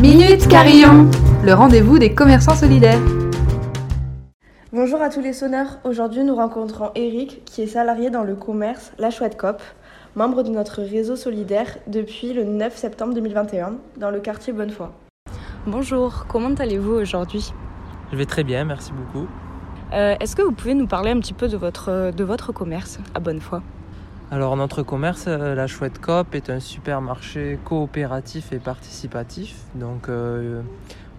Minute Carillon, le rendez-vous des commerçants solidaires. Bonjour à tous les sonneurs. Aujourd'hui, nous rencontrons Eric, qui est salarié dans le commerce La Chouette Cop, membre de notre réseau solidaire depuis le 9 septembre 2021 dans le quartier Bonnefoy. Bonjour, comment allez-vous aujourd'hui? Je vais très bien, merci beaucoup. Euh, Est-ce que vous pouvez nous parler un petit peu de votre, de votre commerce à Bonnefoy? Alors notre commerce, euh, la Chouette Coop, est un supermarché coopératif et participatif. Donc euh,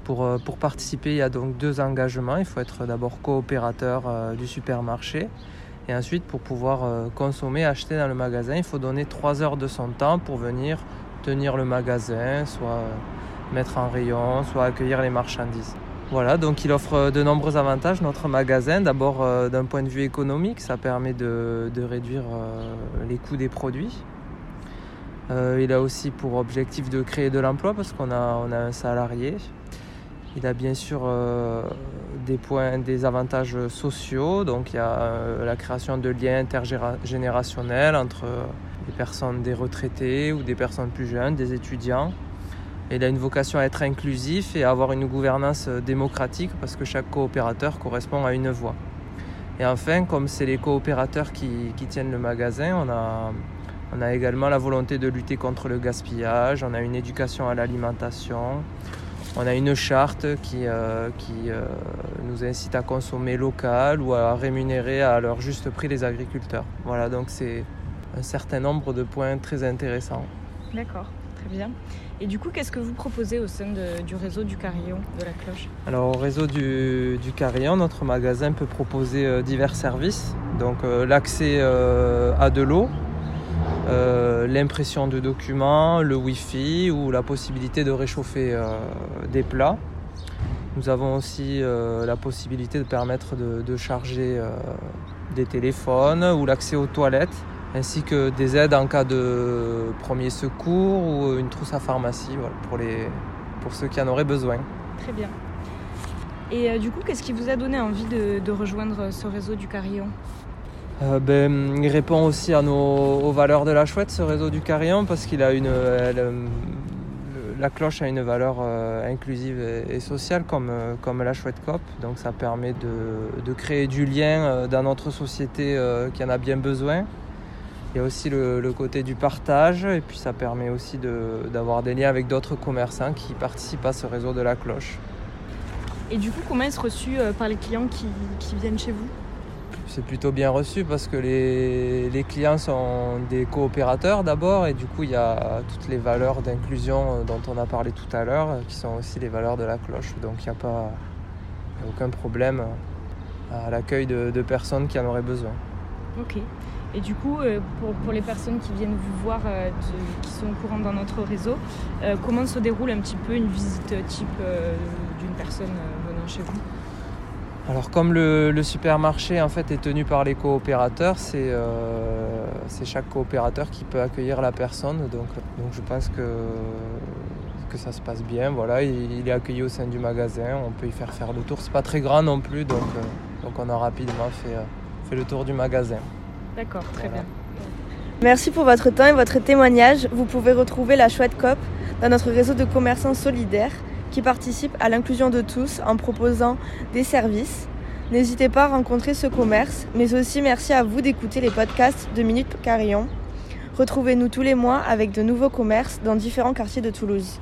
pour, euh, pour participer, il y a donc deux engagements. Il faut être d'abord coopérateur du supermarché. Et ensuite, pour pouvoir consommer, acheter dans le magasin, il faut donner trois heures de son temps pour venir tenir le magasin, soit mettre en rayon, soit accueillir les marchandises. Voilà, donc il offre de nombreux avantages, notre magasin. D'abord, euh, d'un point de vue économique, ça permet de, réduire euh, les coûts des produits. Euh, il a aussi pour objectif de créer de l'emploi parce qu'on a, un salarié. Il a bien sûr euh, des points, des avantages sociaux. Donc il y a euh, la création de liens intergénérationnels entre des personnes, des retraités ou des personnes plus jeunes, des étudiants. Il a une vocation à être inclusif et à avoir une gouvernance euh, démocratique parce que chaque coopérateur correspond à une voix. Et enfin, comme c'est les coopérateurs qui, tiennent le magasin, on a, également la volonté de lutter contre le gaspillage, on a une éducation à l'alimentation, on a une charte qui, euh, euh, nous incite à consommer local ou à rémunérer à leur juste prix les agriculteurs. Voilà, donc c'est un certain nombre de points très intéressants. D'accord, très bien. Et du coup, qu'est-ce que vous proposez au sein du réseau du Carillon de la Cloche? Alors au réseau du, Carillon, notre magasin peut proposer euh, divers services. Donc euh, l'accès euh, à de l'eau, l'impression de documents, le Wi-Fi ou la possibilité de réchauffer des plats. Nous avons aussi la possibilité de permettre de, charger des téléphones ou l'accès aux toilettes, ainsi que des aides en cas de premier secours ou une trousse à pharmacie voilà, pour, les, pour ceux qui en auraient besoin. Très bien. Et euh, du coup, qu'est-ce qui vous a donné envie de, de rejoindre ce réseau du Carillon? Euh, ben, il répond aussi à nos, aux valeurs de la chouette, ce réseau du Carillon, parce qu'il a une, elle, euh, la cloche a une valeur euh, inclusive et, et sociale comme, comme la chouette cop. Donc ça permet de, de créer du lien dans notre société qui en a bien besoin. Il y a aussi le, le côté du partage et puis ça permet aussi de- d'avoir des liens avec d'autres commerçants qui participent à ce réseau de la cloche. Et du coup, comment est-ce reçu euh, par les clients qui, qui viennent chez vous? C'est plutôt bien reçu parce que les, les clients sont des coopérateurs d'abord et du coup il y a toutes les valeurs d'inclusion euh, dont on a parlé tout à l'heure euh, qui sont aussi les valeurs de la cloche. Donc il n'y a pas il y a aucun problème à l'accueil de, de personnes qui en auraient besoin. Ok. Et du coup, euh, pour, les personnes qui viennent vous voir, euh, qui sont au courant dans notre réseau, euh, comment se déroule un petit peu une visite type d'une personne venant chez vous? Alors comme le, supermarché en fait est tenu par les coopérateurs, c'est chaque coopérateur qui peut accueillir la personne. Donc, donc je pense que, que ça se passe bien. Voilà, il, est accueilli au sein du magasin, on peut y faire faire le tour. C'est pas très grand non plus, donc, donc on a rapidement fait, fait le tour du magasin. D'accord, très Voilà. bien. Merci pour votre temps et votre témoignage. Vous pouvez retrouver la Chouette Cop dans notre réseau de commerçants solidaires qui participent à l'inclusion de tous en proposant des services. N'hésitez pas à rencontrer ce commerce, mais aussi merci à vous d'écouter les podcasts de Minute Carillon. Retrouvez-nous tous les mois avec de nouveaux commerces dans différents quartiers de Toulouse.